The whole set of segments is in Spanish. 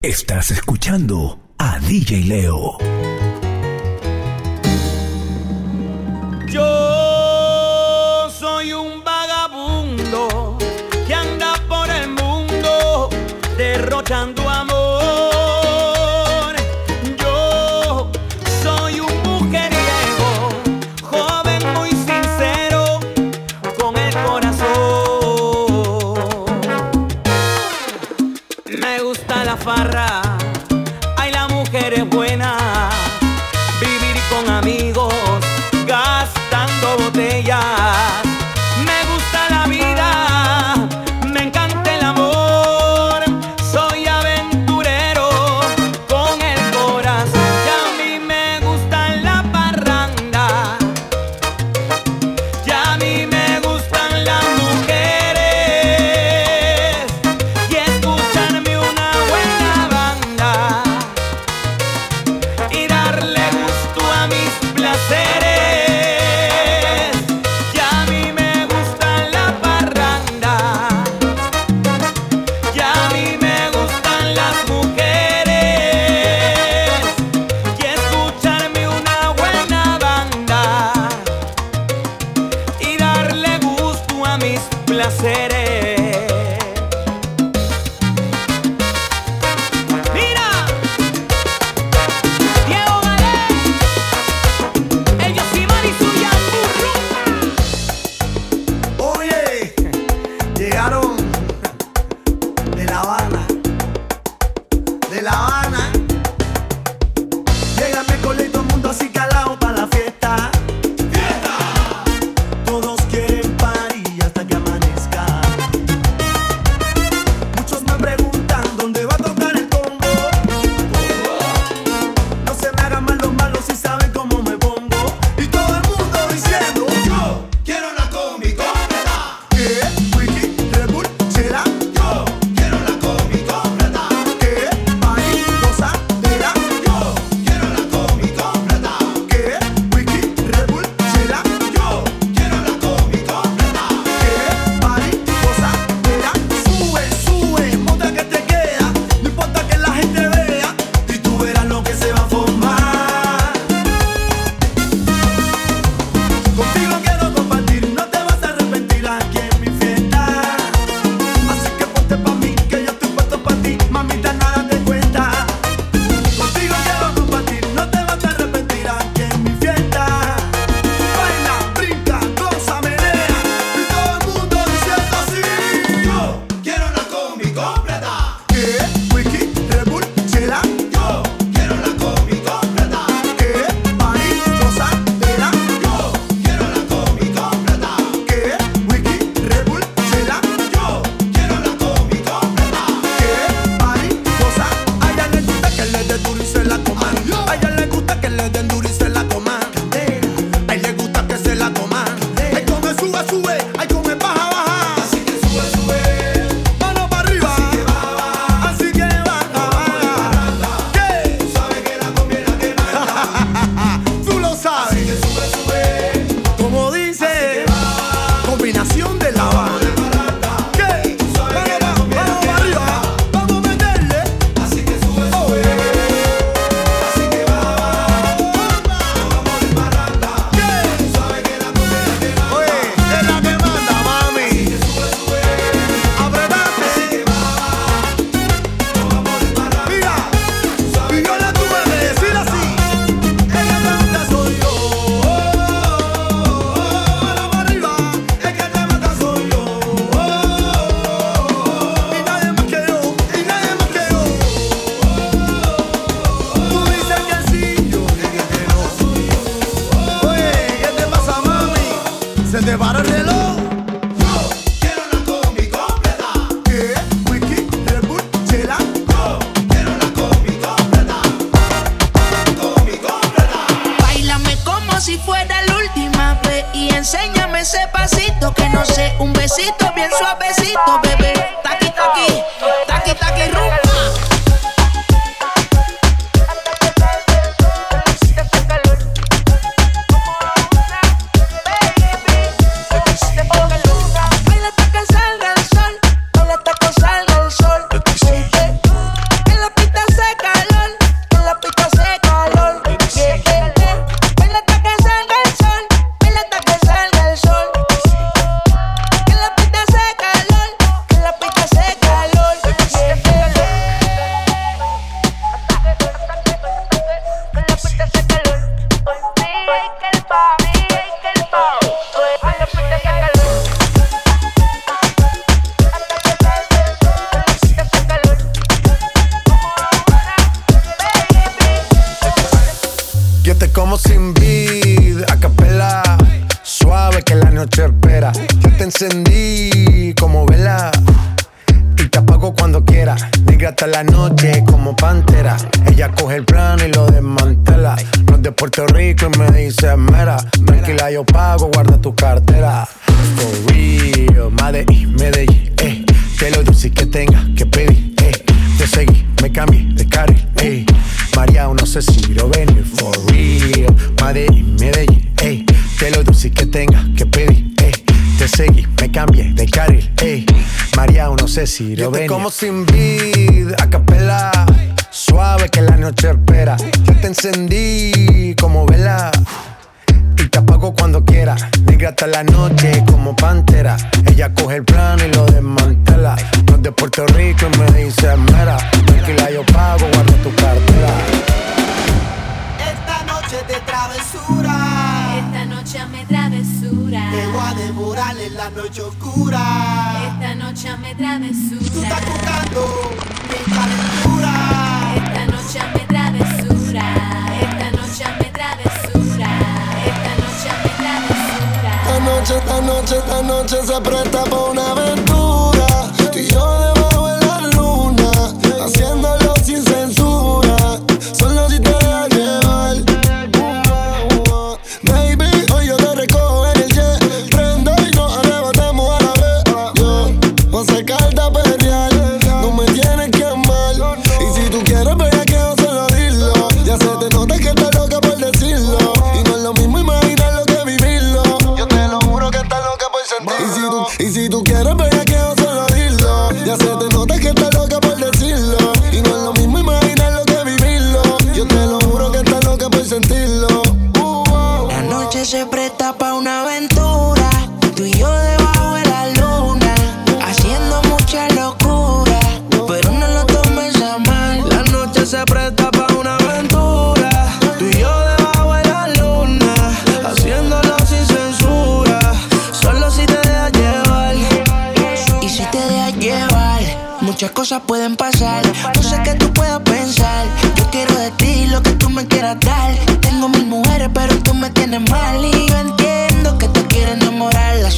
Estás escuchando a DJ Leo. Lo venir for real. Medellín, Medellín, ey. Que lo dulce que tenga que pedir, ey. Te seguí, me cambié de carril, ey. María, no sé si lo venir. como sin vid, a capela. Suave que la noche espera. Yo te encendí como vela y te apago cuando quiera. Negra hasta la noche como pantera. Ella coge el plano y lo desmantela. No es de Puerto Rico y me dice mera. Tranquila, yo pago, guarda tu cartera. Esta noche de travesura. Esta noche me travesura. Te voy a devorar en la noche oscura. Esta noche me travesura. Tú estás buscando mi calentura. Esta noche me travesura. Esta noche me travesura. Esta noche me travesura. Esta noche, esta noche, esta noche se presta pa' una aventura. Tienes mal. Y yo entiendo que te quieres enamorar. La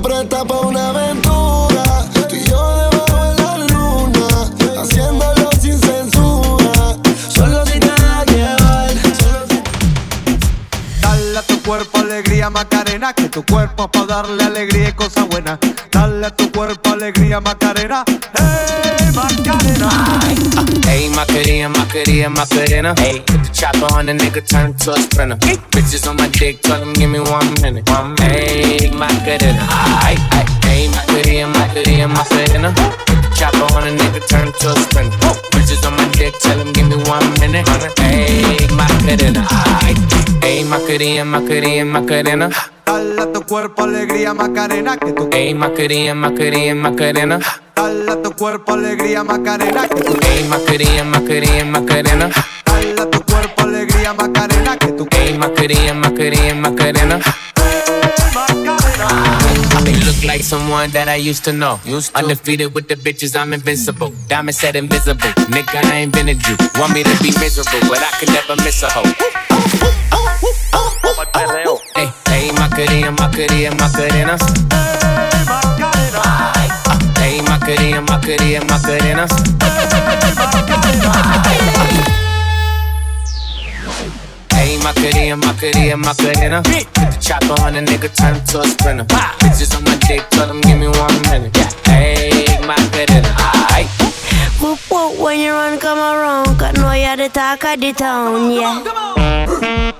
presta pa' una aventura. Tú y yo debajo de la luna. Haciéndolo sin censura. Solo si te dejas llevar. Dale a tu cuerpo alegría Macarena, que tu cuerpo es pa' darle alegría y cosas buenas. Dale a tu cuerpo alegría Macarena, hey Macarena. Hey, Macarena, Macarena, Macarena. Hey, put the chopper on the nigga, turn to a sprinter. Bitches on my dick, tell them give me one minute. Hey, Macarena. Ay, ay, hey, Macarena, Macarena, Macarena. Put the chopper on the nigga, turn to a sprinter. Bitches on my dick, tell them give me one minute. Hey, Macarena. Ay, hey, Macarena, Macarena, Macarena. Dale a tu cuerpo alegría Macarena, que tu Hey, Macarena, Macarena, Macarena. Dale a tu cuerpo alegría Macarena, que Hey, Macarena, Macarena, Macarena. Dale a tu cuerpo alegría Macarena, que tu Hey, Macarena, Macarena, Macarena. You look like someone that I used to know. Undefeated with the bitches, I'm invincible. Diamond said invisible. Nigga, I ain't been a Jew. Want me to be miserable, but I can never miss a hoe. Hey, hey, Macarena, Macarena, Macarena. Hey, Macarena, Macarena, Macarena. Hey, Macarena, Macarena, Macarena. Put the chopper on a nigga, turn him to a sprinter. Bitches on my dick, tell them give me one minute. Hey, Macarena, aight. Whoop whoop when you run, come around. Cause know you're the talk of the town, yeah. Ay,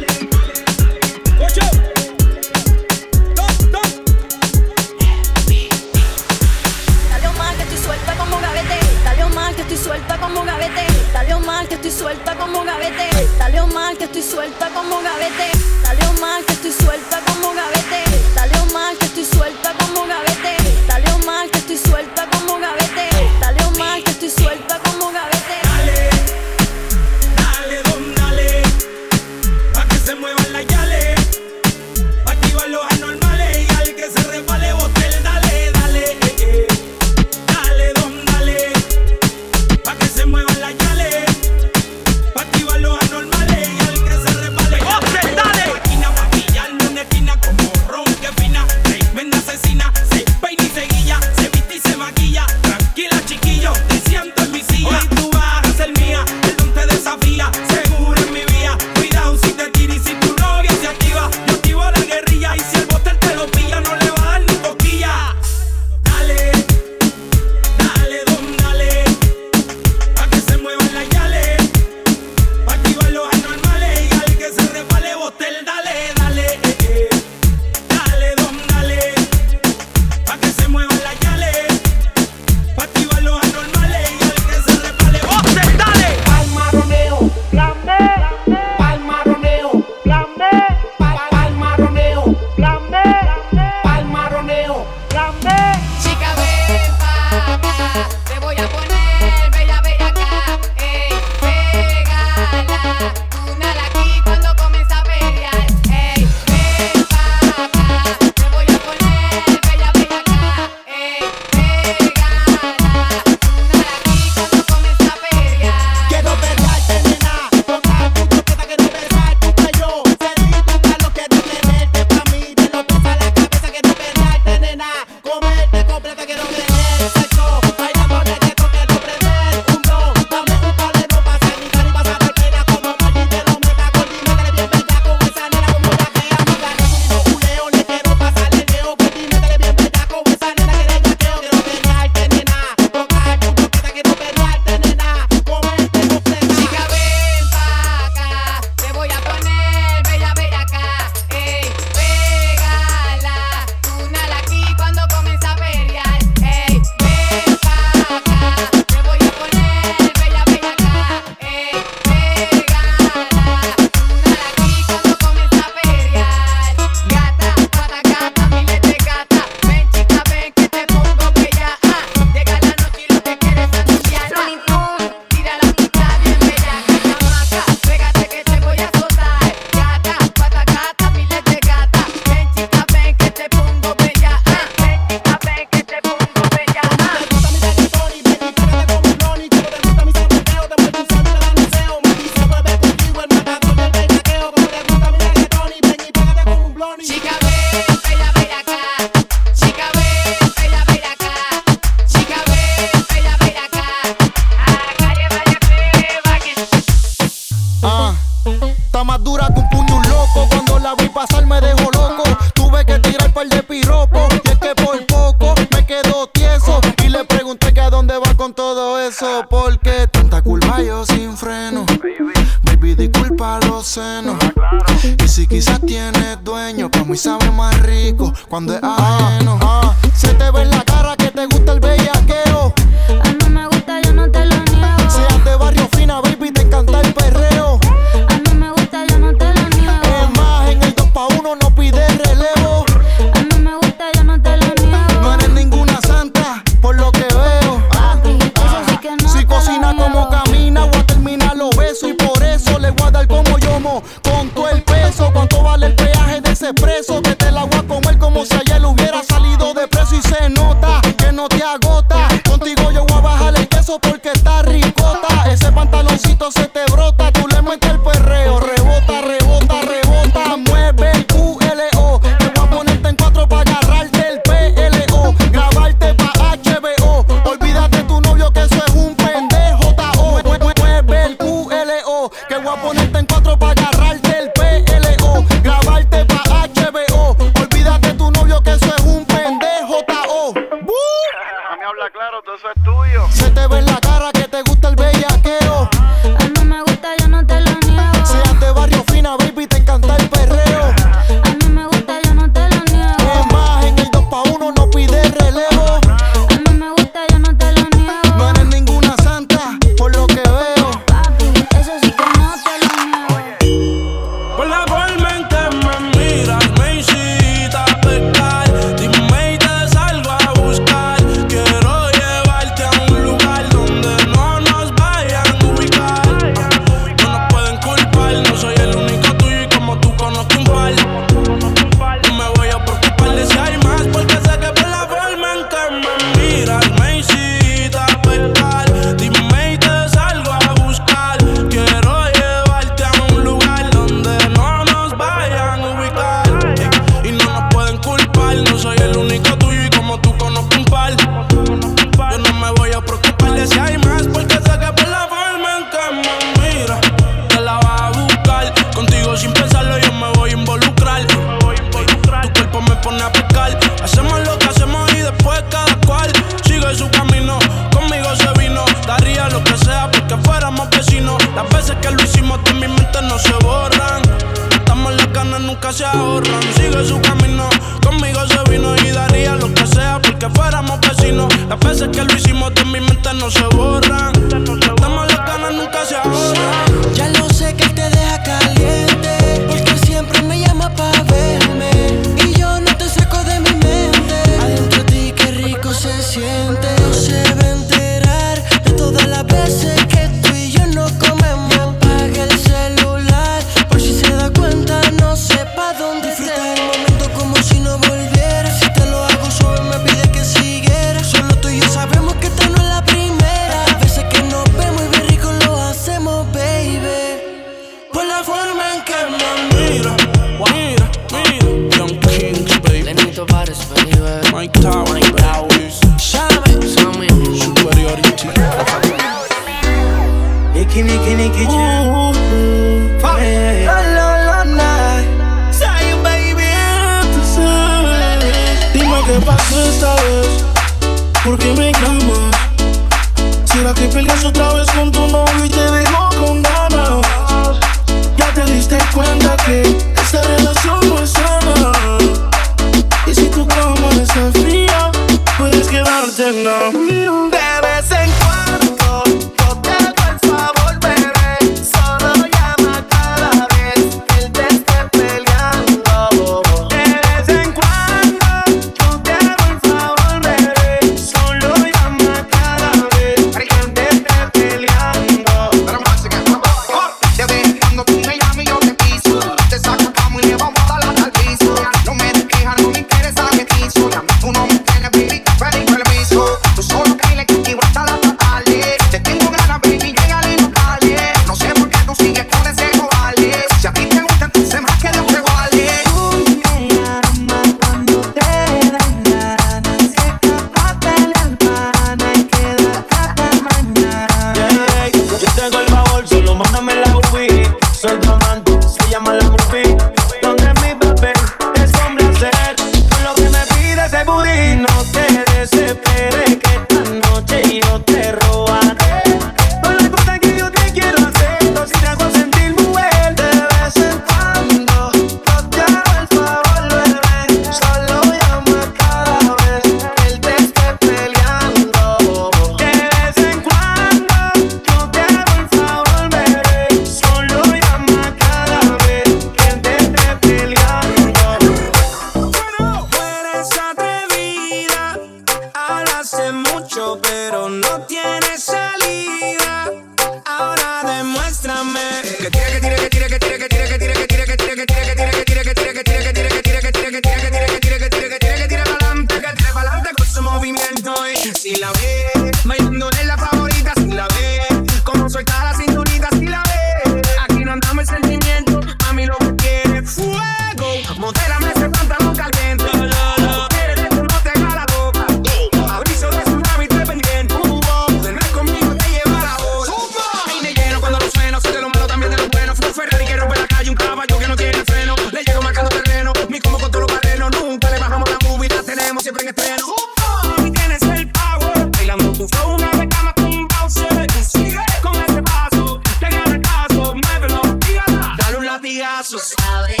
so solid.